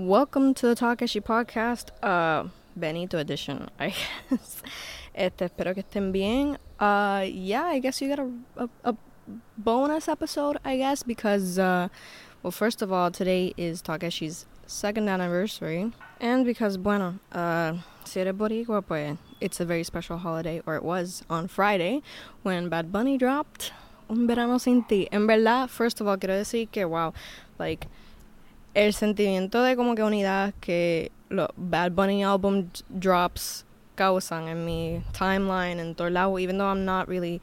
Welcome to the Takashi podcast, uh, Benito edition, I guess. Este, espero que estén bien. Uh, yeah, I guess you got a, a, a bonus episode, I guess, because, uh, well, first of all, today is Takashi's second anniversary. And because, bueno, uh, si eres boricua, pues, it's a very special holiday, or it was on Friday, when Bad Bunny dropped Un Verano Sin Ti. En verdad, first of all, quiero decir que, wow, like, el sentimiento de como que unidad que los Bad Bunny album drops causan en mi timeline en todo lado, even though I'm not really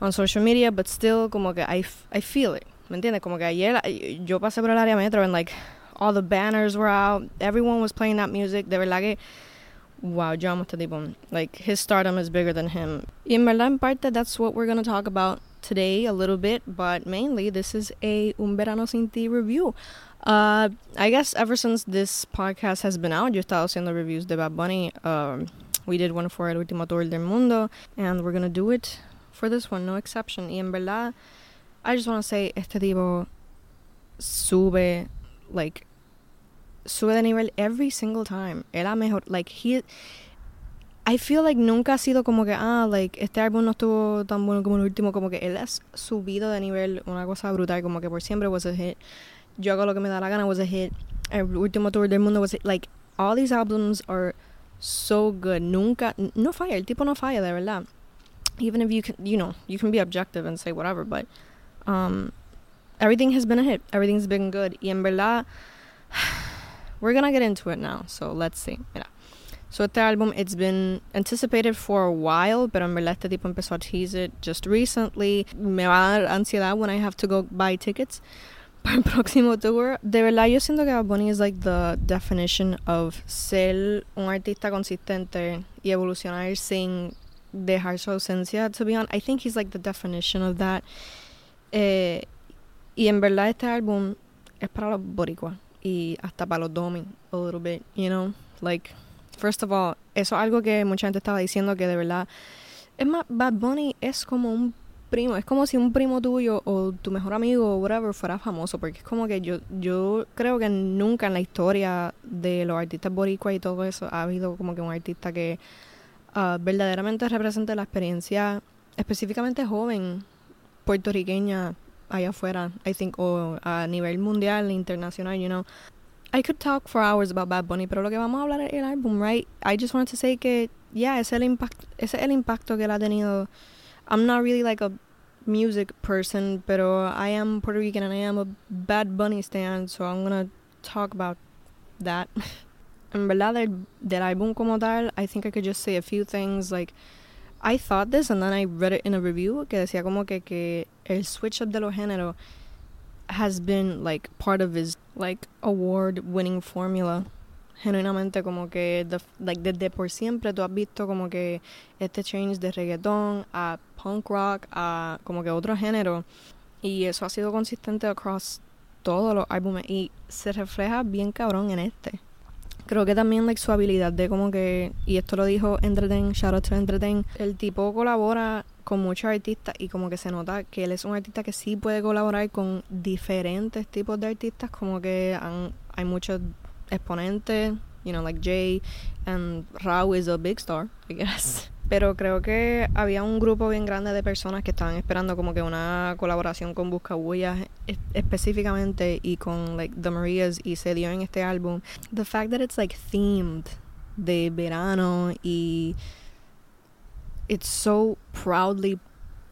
on social media, but still como que I, I feel it, ¿me entiendes? Como que ayer yo pasé por el área metro and like all the banners were out, everyone was playing that music, de verdad que wow, yo amo este tipo. Like his stardom is bigger than him. Y en verdad en parte that's what we're going to talk about today a little bit, but mainly this is a Un Verano Sin Ti review. Uh, I guess ever since this podcast has been out, yo he estado haciendo reviews de Bad Bunny. Um, we did one for El Último Tour del Mundo, and we're gonna do it for this one, no exception. Y en verdad, I just want to say, este tipo sube, like, sube de nivel every single time. Era mejor, like, he... I feel like nunca ha sido como que, ah, like, este álbum no estuvo tan bueno como el último, como que él ha subido de nivel una cosa brutal, como que por siempre was a hit. Yo hago lo que me da la gana was a hit. El último tour del mundo was a hit. Like, all these albums are so good. Nunca, no falla. El tipo no falla, de verdad. Even if you can, you know, you can be objective and say whatever, but um, everything has been a hit. Everything's been good. Y en verdad, we're gonna get into it now. So let's see. Mira. So este álbum, it's been anticipated for a while, pero en verdad este tipo empezó a tease it just recently. Me va a dar ansiedad when I have to go buy tickets. Para el próximo tour. De verdad, yo siento que Bad Bunny is like the definition of ser un artista consistente y evolucionar sin dejar su ausencia. To be honest, I think he's like the definition of that. Eh, y en verdad, este álbum es para los boricuas y hasta para los domi, a little bit, you know? Like, first of all, eso es algo que mucha gente estaba diciendo que de verdad. Es más, Bad Bunny es como un primo, es como si un primo tuyo o tu mejor amigo o whatever fuera famoso, porque es como que yo, yo creo que nunca en la historia de los artistas boricuas y todo eso ha habido como que un artista que uh, verdaderamente represente la experiencia específicamente joven puertorriqueña allá afuera, I think, o a nivel mundial, internacional, you know. I could talk for hours about Bad Bunny, pero lo que vamos a hablar es el álbum, right? I just wanted to say que, yeah, ese es el, impact, ese es el impacto que él ha tenido I'm not really like a music person, pero I am Puerto Rican and I am a Bad Bunny stan, so I'm gonna talk about that. en verdad, del, del álbum como tal, I think I could just say a few things. Like, I thought this and then I read it in a review que decía como que, que el switch up de los géneros has been like part of his like award winning formula genuinamente como que like desde por siempre tú has visto como que este change de reggaetón a punk rock a como que otro género. Y eso ha sido consistente across todos los álbumes y se refleja bien cabrón en este. Creo que también like, su habilidad de como que y esto lo dijo Entreten shout out to el tipo colabora con muchos artistas y como que se nota que él es un artista que sí puede colaborar con diferentes tipos de artistas como que hay muchos exponentes, you know, like Jay and Rao is a big star, I guess. Pero creo que había un grupo bien grande de personas que estaban esperando como que una colaboración con Buscabullas específicamente y con like The Marias y se dio en este álbum. The fact that it's like themed de verano y it's so proudly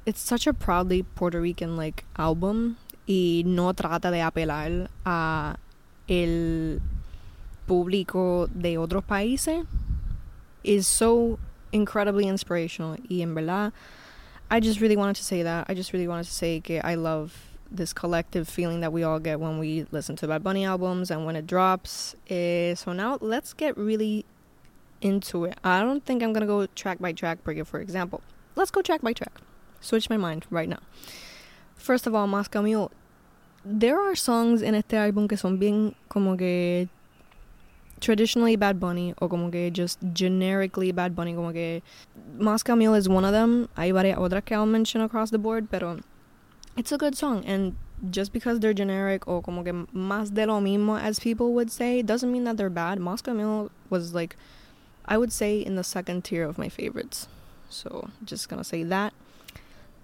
it's such a proudly Puerto Rican like album y no trata de apelar a el público de otros países is so incredibly inspirational. Y en verdad, I just really wanted to say that. I just really wanted to say que I love this collective feeling that we all get when we listen to Bad Bunny albums and when it drops. Uh, so now let's get really into it. I don't think I'm gonna go track by track, for example. Let's go track by track. Switch my mind right now. First of all, Moscow Mule. There are songs in este álbum que son bien como que traditionally Bad Bunny o como que just generically Bad Bunny, como que Moscow Mule is one of them. Hay varias otras que I'll mention across the board, pero it's a good song and just because they're generic or como que más de lo mismo as people would say doesn't mean that they're bad. Moscow Mule was like I would say in the second tier of my favorites. So just gonna say that.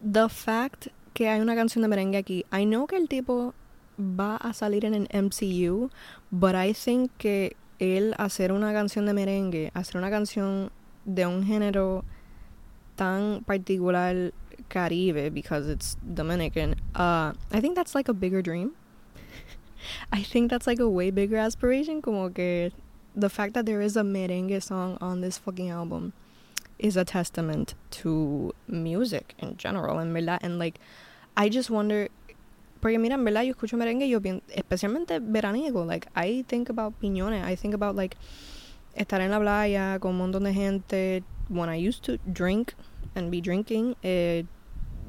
The fact que hay una canción de merengue aquí, I know que el tipo va a salir en el MCU, but I think que él hacer una canción de merengue, hacer una canción de un género tan particular Caribe because it's Dominican, uh, I think that's like a bigger dream. I think that's like a way bigger aspiration. Como que the fact that there is a merengue song on this fucking album is a testament to music in general, en verdad. And like, I just wonder. Porque mira, en verdad, yo escucho merengue, yo especialmente veraniego. Like, I think about piñones. I think about like estar en la playa con un montón de gente. When I used to drink and be drinking, eh,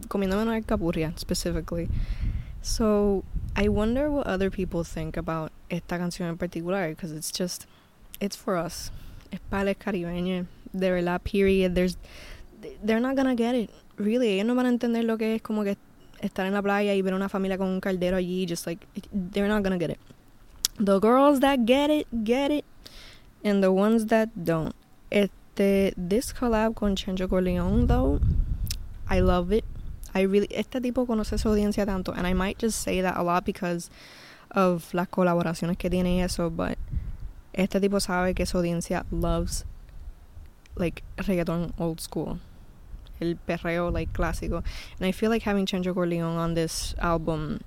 comiéndome una alcapurria specifically. So I wonder what other people think about esta canción en particular because it's just, it's for us. Es para el caribeño. De verdad, period. There's, they're not gonna get it. Really, ellos no van a entender lo que es como que estar en la playa y ver una familia con un caldero allí. Just like, they're not gonna get it. The girls that get it, get it. And the ones that don't. Este, this collab con Chencho Corleone, though, I love it. I really, este tipo conoce su audiencia tanto, and I might just say that a lot because of las colaboraciones que tiene y eso, but este tipo sabe que su audiencia loves like reggaeton old school. El perreo like clásico. And I feel like having Chencho Corleone on this album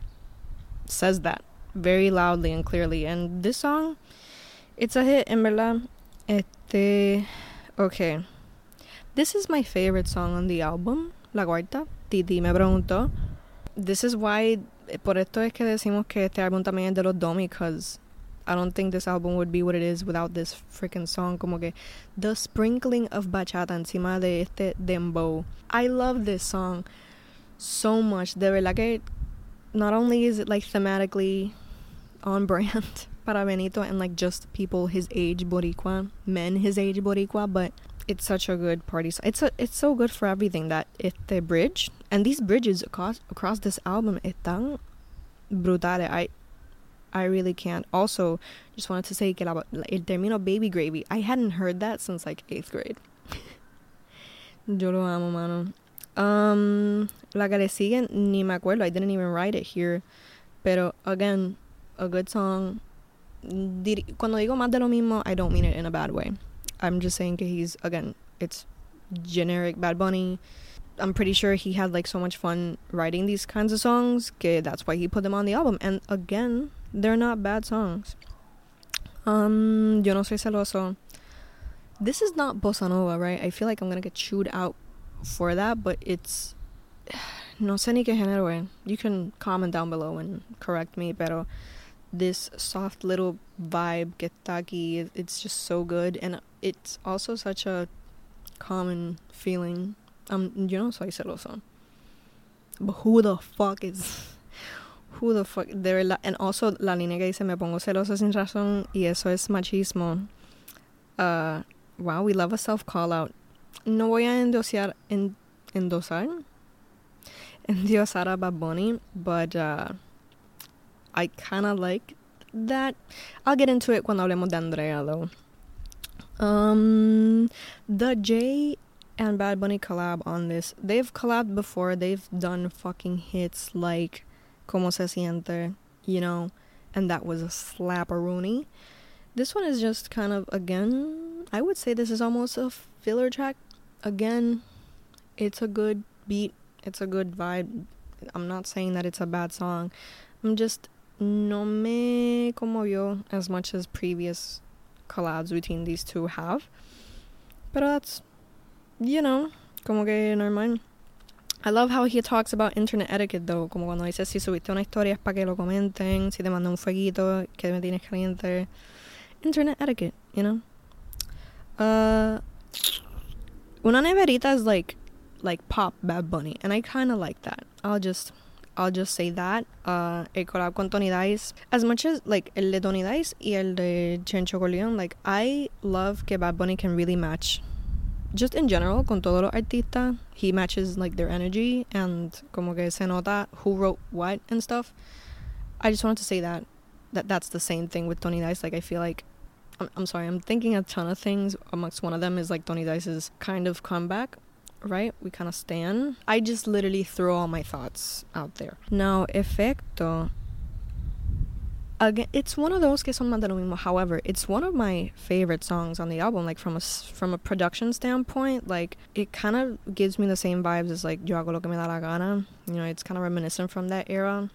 says that very loudly and clearly. And this song, it's a hit, en verdad. Este, okay. This is my favorite song on the album, La Cuarta. Titi me preguntó. This is why, por esto es que decimos que este álbum también es de los Domi, because I don't think this album would be what it is without this freaking song. Como que the sprinkling of bachata encima de este dembow. I love this song so much. De verdad que not only is it like thematically on brand para Benito and like just people his age Boricua, men his age Boricua, but it's such a good party song. It's a, it's so good for everything that it's the bridge and these bridges across across this album están brutales. I I really can't. Also, just wanted to say que la, el término baby gravy. I hadn't heard that since like eighth grade. Yo lo amo, mano. Um, la que le sigue, ni me acuerdo. I didn't even write it here. Pero again, a good song. Cuando digo más de lo mismo, I don't mean it in a bad way. I'm just saying que he's again, it's generic Bad Bunny. I'm pretty sure he had like so much fun writing these kinds of songs. That's why he put them on the album. And again, they're not bad songs. Um, Yo no soy celoso. This is not bossa nova, right? I feel like I'm gonna get chewed out for that, but it's no sé ni qué género. You can comment down below and correct me, pero this soft little vibe que está aquí, it's just so good, and it's also such a common feeling. Um, yo no soy celoso, but who the fuck is who the fuck, de verdad, and also la línea que dice me pongo celoso sin razón y eso es machismo. Uh, wow, we love a self call out. No voy a endosar, en, endosar, endiosar a Bad Bunny, but uh, I kind of like that. I'll get into it cuando hablemos de Andrea though. Um, the J and Bad Bunny collab on this. They've collabed before. They've done fucking hits like Como se siente, you know, and that was a slap slapperoonie. This one is just kind of again, I would say this is almost a filler track. Again, it's a good beat, it's a good vibe. I'm not saying that it's a bad song. I'm just no me conmovió as much as previous collabs between these two have. But that's, you know, como que normal. I love how he talks about internet etiquette though, como cuando dice si subiste una historia es para que lo comenten, si te mando un fueguito, que me tienes caliente. Internet etiquette, you know? Uh, una neverita is like like pop Bad Bunny, and I kind of like that. I'll just I'll just say that. Uh, el collab con Tony Dize, as much as like el de Tony Dize y el de Chencho Corleone, like I love que Bad Bunny can really match just in general, con todos los artistas, he matches like their energy and como que se nota who wrote what and stuff. I just wanted to say that that that's the same thing with Tony Dize. Like I feel like I'm, I'm sorry, I'm thinking a ton of things. Amongst one of them is like Tony Dize's kind of comeback, right? We kind of stand. I just literally throw all my thoughts out there. Now, Efecto. Again, it's one of those que son más de lo mismo. However, it's one of my favorite songs on the album. Like from a from a production standpoint, like it kind of gives me the same vibes as like Yo hago lo que me da la gana. You know, it's kind of reminiscent from that era.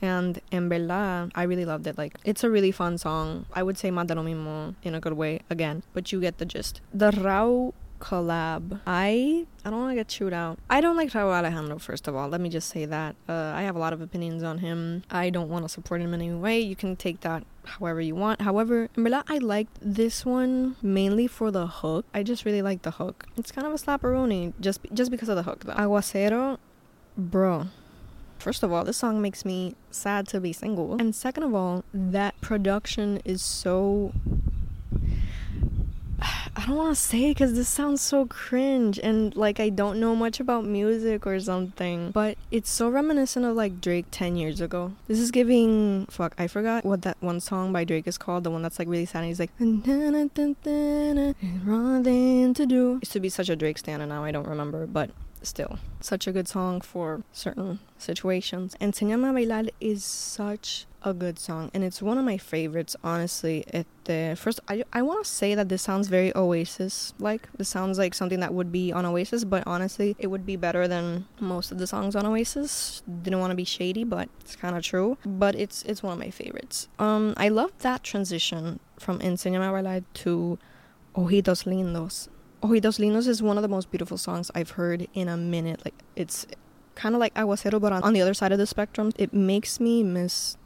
And en verdad, I really loved it. Like, it's a really fun song. I would say más de lo mismo in a good way again, but you get the gist. The Rauw collab. I I don't want to get chewed out. I don't like Rauw Alejandro. First of all, let me just say that. Uh, I have a lot of opinions on him. I don't want to support him in any way. You can take that however you want. However, en verdad, I liked this one mainly for the hook. I just really like the hook. It's kind of a slapperoni just just because of the hook. Though. Aguacero, bro. First of all, this song makes me sad to be single. And second of all, that production is so. I don't want to say because this sounds so cringe and like I don't know much about music or something, but it's so reminiscent of like Drake 10 years ago. This is giving. Fuck, I forgot what that one song by Drake is called, the one that's like really sad. And He's like, wrong to do. Used to be such a Drake stan and now I don't remember, but still such a good song for certain situations. Enséñame a bailar is such a good song and it's one of my favorites honestly at the first i, I want to say that this sounds very oasis like this sounds like something that would be on oasis but honestly it would be better than most of the songs on oasis. Didn't want to be shady but it's kind of true. But it's it's one of my favorites. Um i love that transition from enséñame a to ojitos lindos. Ojitos Lindos is one of the most beautiful songs I've heard in a minute. Like it's kind of like Aguacero, but on, on the other side of the spectrum. It makes me miss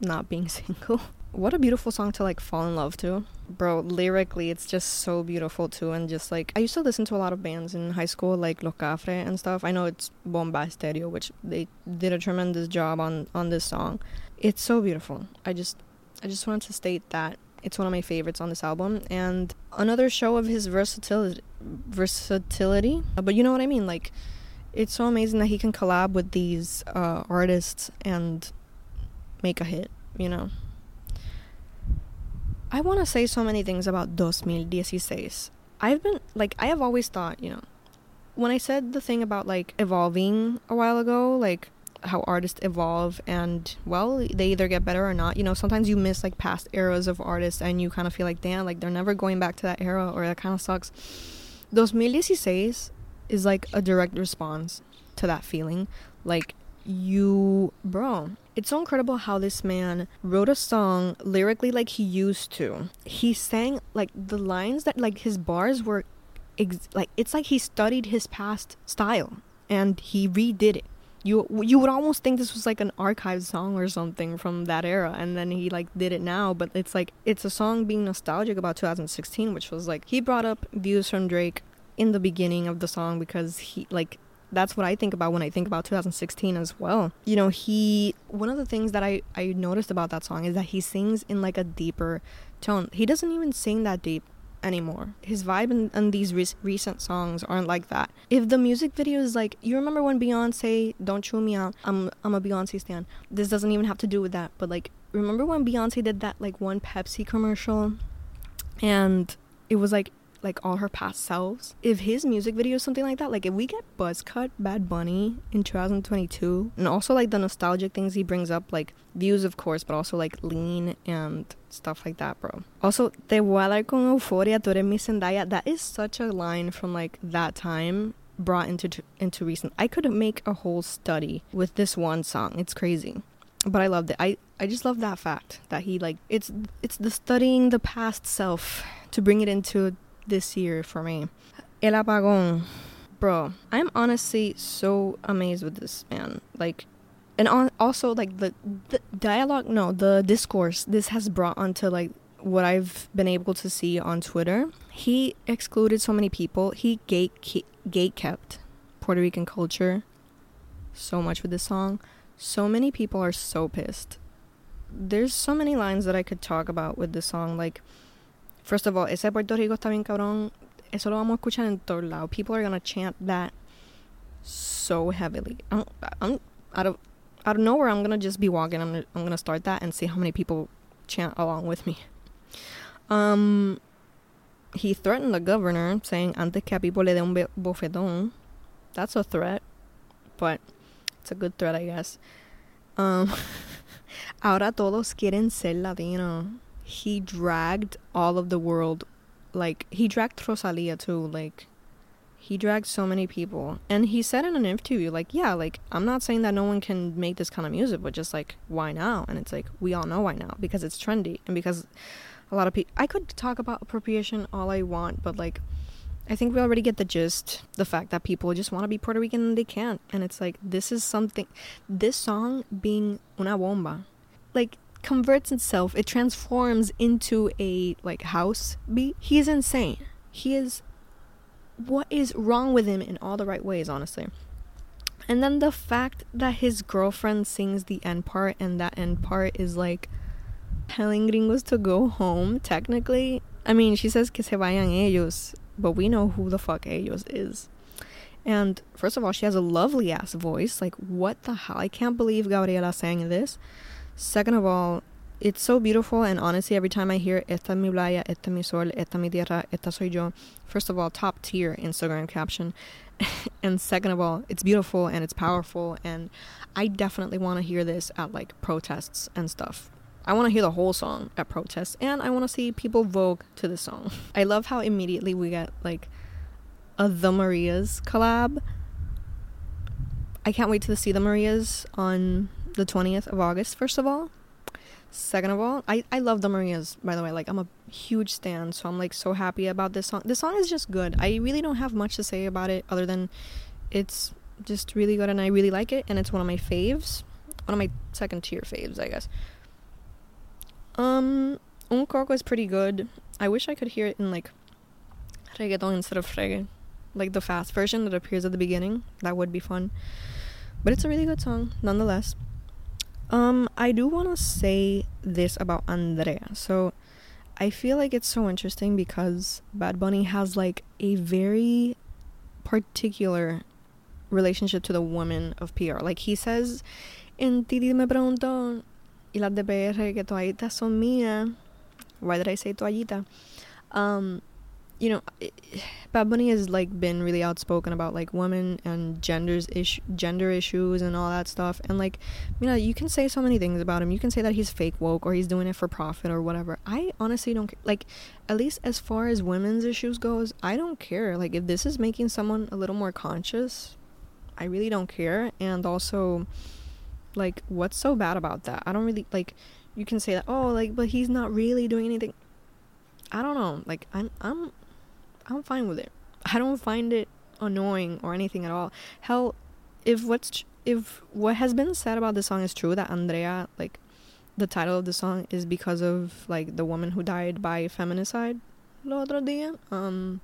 not being single. what a beautiful song to like fall in love to. Bro, lyrically, it's just so beautiful too. And just like, I used to listen to a lot of bands in high school, like Locafre and stuff. I know it's Bomba Estéreo, which they did a tremendous job on, on this song. It's so beautiful. I just, I just wanted to state that it's one of my favorites on this album and another show of his versatility versatility but you know what i mean like it's so amazing that he can collab with these uh, artists and make a hit you know? I want to say so many things about 2016 i've been like i have always thought you know when i said the thing about like evolving a while ago like how artists evolve and well they either get better or not you know sometimes you miss like past eras of artists and you kind of feel like damn like they're never going back to that era or that kind of sucks 2016 is like a direct response to that feeling. Like you bro. It's so incredible how this man wrote a song lyrically like he used to. He sang like the lines that like his bars were ex- like it's like he studied his past style and he redid it. You you would almost think this was like an archive song or something from that era and then he like did it now but it's like it's a song being nostalgic about 2016 which was like he brought up views from Drake in the beginning of the song because he like that's what I think about when I think about 2016 as well. You know, he one of the things that I I noticed about that song is that he sings in like a deeper tone. He doesn't even sing that deep anymore. His vibe in, in these re- recent songs aren't like that. If the music video is like, you remember when Beyonce, Don't Chew Me Out, I'm, I'm a Beyonce stan. This doesn't even have to do with that, but like, remember when Beyonce did that like one Pepsi commercial? And it was like like all her past selves. If his music video is something like that, like if we get Buzzcut Bad Bunny in 2022, and also like the nostalgic things he brings up, like views of course, but also like lean and stuff like that, bro. Also, Te voy a dar con euforia, tú eres mi. That is such a line from like that time brought into into recent. I could make a whole study with this one song. It's crazy. But I loved it. I I just love that fact that he like it's it's the studying the past self to bring it into this year for me. El Apagón. Bro, I'm honestly so amazed with this man. Like, and on, also like the, the dialogue, no, the discourse this has brought onto like what I've been able to see on Twitter. He excluded so many people. He gate gate kept Puerto Rican culture so much with this song. So many people are so pissed. There's so many lines that I could talk about with this song. Like, First of all, ese Puerto Rico está bien cabrón. eso lo vamos a escuchar en todo lado. People are gonna chant that so heavily. I'm, I'm out of out of nowhere. I'm gonna just be walking. I'm I'm gonna start that and see how many people chant along with me. Um, he threatened the governor, saying antes que a people le dé un bofetón. That's a threat, but it's a good threat, I guess. Um, ahora todos quieren ser latino. He dragged all of the world, like he dragged Rosalia too. Like he dragged so many people, and he said in an interview, like, yeah, like I'm not saying that no one can make this kind of music, but just like why now? And it's like we all know why now because it's trendy and because a lot of people. I could talk about appropriation all I want, but like, I think we already get the gist. The fact that people just want to be Puerto Rican and they can't, and it's like this is something. This song being una bomba, like converts itself. It transforms into a like house beat. He's insane. He is. What is wrong with him in all the right ways, honestly. And then the fact that his girlfriend sings the end part and that end part is like telling gringos to go home, technically. I mean, she says que se vayan ellos, but we know who the fuck ellos is. And first of all, she has a lovely ass voice. Like, what the hell? I can't believe Gabriela sang this. Second of all, it's so beautiful, and honestly, every time I hear Esta mi playa, esta mi sol, esta mi tierra, esta soy yo, first of all, top tier Instagram caption. and second of all, it's beautiful and it's powerful, and I definitely want to hear this at like protests and stuff. I want to hear the whole song at protests and I want to see people vogue to the song. I love how immediately we get like a The Marias collab. I can't wait to see the Marias on the 20th of August, first of all. Second of all, I, I love the Marias, by the way. Like, I'm a huge stan, so I'm like so happy about this song. This song is just good. I really don't have much to say about it other than it's just really good and I really like it, and it's one of my faves. One of my second tier faves, I guess. Um, Un Coco is pretty good. I wish I could hear it in like reggaeton instead of reggae. Like the fast version that appears at the beginning. That would be fun. But it's a really good song, nonetheless. Um, I do want to say this about Andrea. So, I feel like it's so interesting because Bad Bunny has like a very particular relationship to the woman of PR. Like he says in Titi me y las de PR que toallitas son mías. Why did I say toallita? Um, you know, eh, Bad Bunny has like been really outspoken about like women and genders issue, gender issues and all that stuff. And like, you know, you can say so many things about him. You can say that he's fake woke or he's doing it for profit or whatever. I honestly don't care. like. At least as far as women's issues goes, I don't care. Like, if this is making someone a little more conscious, I really don't care. And also, like, what's so bad about that? I don't really like. You can say that, oh, like, but he's not really doing anything. I don't know. Like, I'm, I'm, I'm fine with it. I don't find it annoying or anything at all. Hell, if what's if what has been said about the song is true, that Andrea, like, the title of the song is because of like the woman who died by feminicide, lo otro día. Um,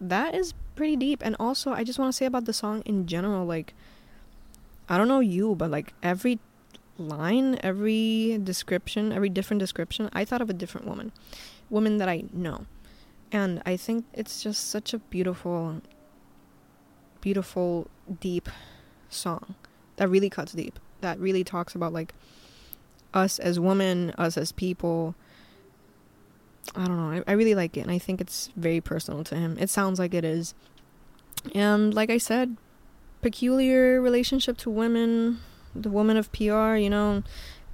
that is pretty deep. And also, I just want to say about the song in general, like I don't know you, but like every line, every description, every different description, I thought of a different woman. Woman that I know. And I think it's just such a beautiful, beautiful, deep song that really cuts deep. That really talks about like us as women, us as people. I don't know. I, I really like it. And I think it's very personal to him. It sounds like it is. And like I said, peculiar relationship to women, the woman of PR, you know.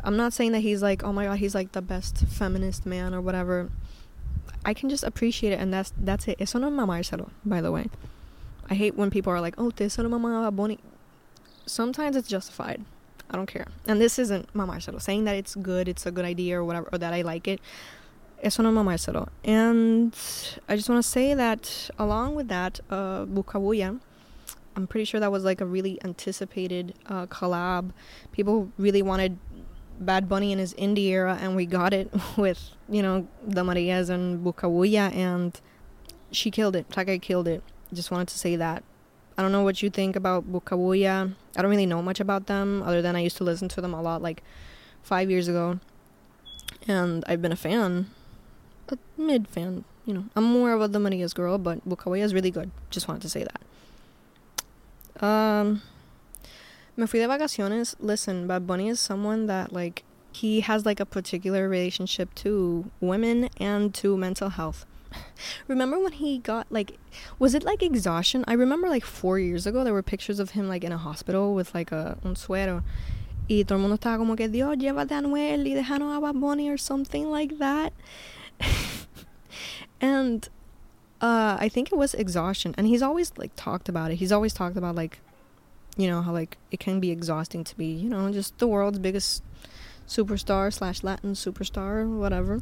I'm not saying that he's like, oh my god, he's like the best feminist man or whatever. I can just appreciate it and that's that's it. Eso no es mamárselo, by the way. I hate when people are like, oh, te solo mamá boni. Sometimes it's justified. I don't care. And this isn't mamárselo. Saying that it's good, it's a good idea or whatever, or that I like it. Eso no mamárselo. And I just want to say that along with that, uh, Buscabulla, I'm pretty sure that was like a really anticipated uh, collab. People really wanted Bad Bunny in his indie era, and we got it with you know the Marias and Buscabulla, and she killed it. Taka killed it. Just wanted to say that. I don't know what you think about Buscabulla. I don't really know much about them, other than I used to listen to them a lot, like five years ago, and I've been a fan, a mid fan you know, I'm more of a the Maria's girl, but Buscabulla is really good. Just wanted to say that. Um, me fui de vacaciones. Listen, Bad Bunny is someone that like he has like a particular relationship to women and to mental health. remember when he got like was it like exhaustion? I remember like 4 years ago there were pictures of him like in a hospital with like a un suero y todo el mundo estaba como que Dios llévate a Anuel y déjanos a Bad Bunny or something like that. and uh I think it was exhaustion and he's always like talked about it. He's always talked about like you know how like it can be exhausting to be, you know, just the world's biggest superstar slash Latin superstar whatever.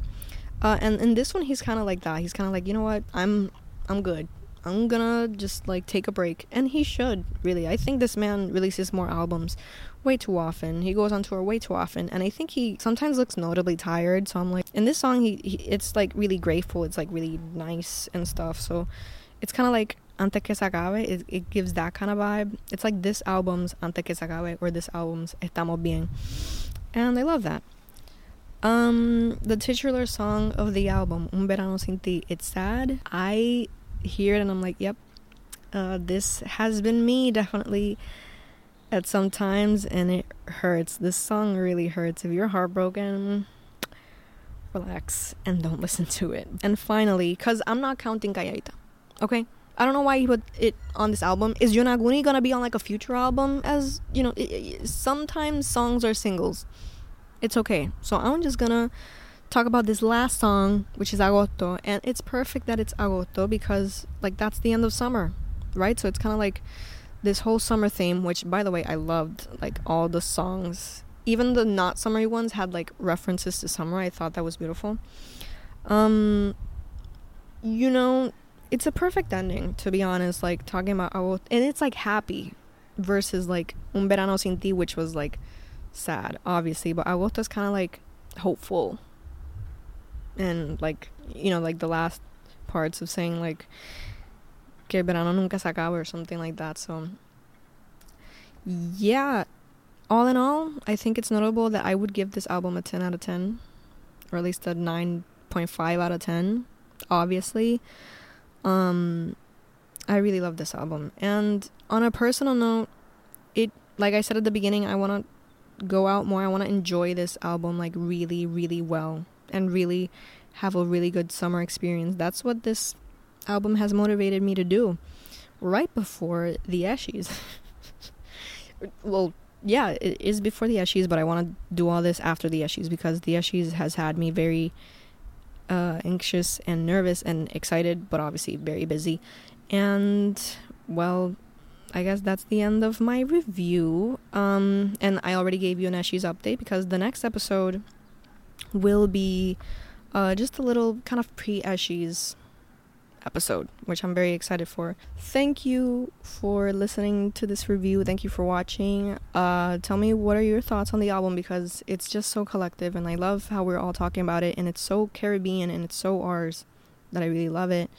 Uh, and in this one, he's kind of like that. He's kind of like, you know what? I'm, I'm good. I'm gonna just like take a break, and he should really. I think this man releases more albums way too often. He goes on tour way too often, and I think he sometimes looks notably tired. So I'm like, in this song, he, he it's like really grateful. It's like really nice and stuff. So it's kind of like Ante que se acabe. It, it gives that kind of vibe. It's like this album's Ante que se acabe or this album's Estamos bien and I love that. Um, the titular song of the album, Un Verano Sin Ti, it's sad. I hear it and I'm like, yep, uh, this has been me definitely at some times, and it hurts. This song really hurts. If you're heartbroken, relax and don't listen to it. And finally, because I'm not counting Calladita, okay? I don't know why he put it on this album. Is Yonaguni gonna be on like a future album? As you know, it, it, sometimes songs are singles. It's okay. So I'm just gonna talk about this last song, which is Agosto, and it's perfect that it's Agosto because like that's the end of summer, right? So it's kind of like this whole summer theme. Which, by the way, I loved. Like all the songs, even the not summery ones had like references to summer. I thought that was beautiful. Um, you know it's a perfect ending to be honest like talking about and it's like happy versus like un verano sin ti which was like sad obviously but agosto is kind of like hopeful. And like you know like the last parts of saying like que verano nunca se acaba or something like that so yeah. All in all i think it's notable that i would give this album a 10 out of 10 or at least a 9.5 out of 10 obviously um, I really love this album. And on a personal note, it like I said at the beginning, I want to go out more. I want to enjoy this album like really, really well and really have a really good summer experience. That's what this album has motivated me to do right before the Eshies. well, yeah, it is before the Eshies, but I want to do all this after the Eshies because the Eshies has had me very uh, anxious and nervous and excited, but obviously very busy. And well, I guess that's the end of my review. Um, and I already gave you an Eshies update because the next episode will be uh, just a little kind of pre Eshies episode, which I'm very excited for. Thank you for listening to this review. Thank you for watching. Uh, tell me what are your thoughts on the album because it's just so collective and I love how we're all talking about it and it's so Caribbean and it's so ours that I really love it.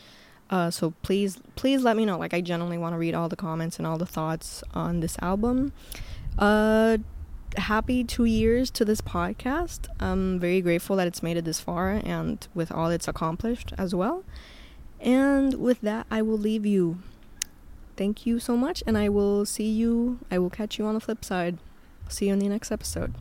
Uh, so please, please let me know. Like I genuinely want to read all the comments and all the thoughts on this album. Uh, happy two years to this podcast. I'm very grateful that it's made it this far and with all it's accomplished as well. And with that, I will leave you. Thank you so much, and I will see you. I will catch you on the flip side. See you in the next episode.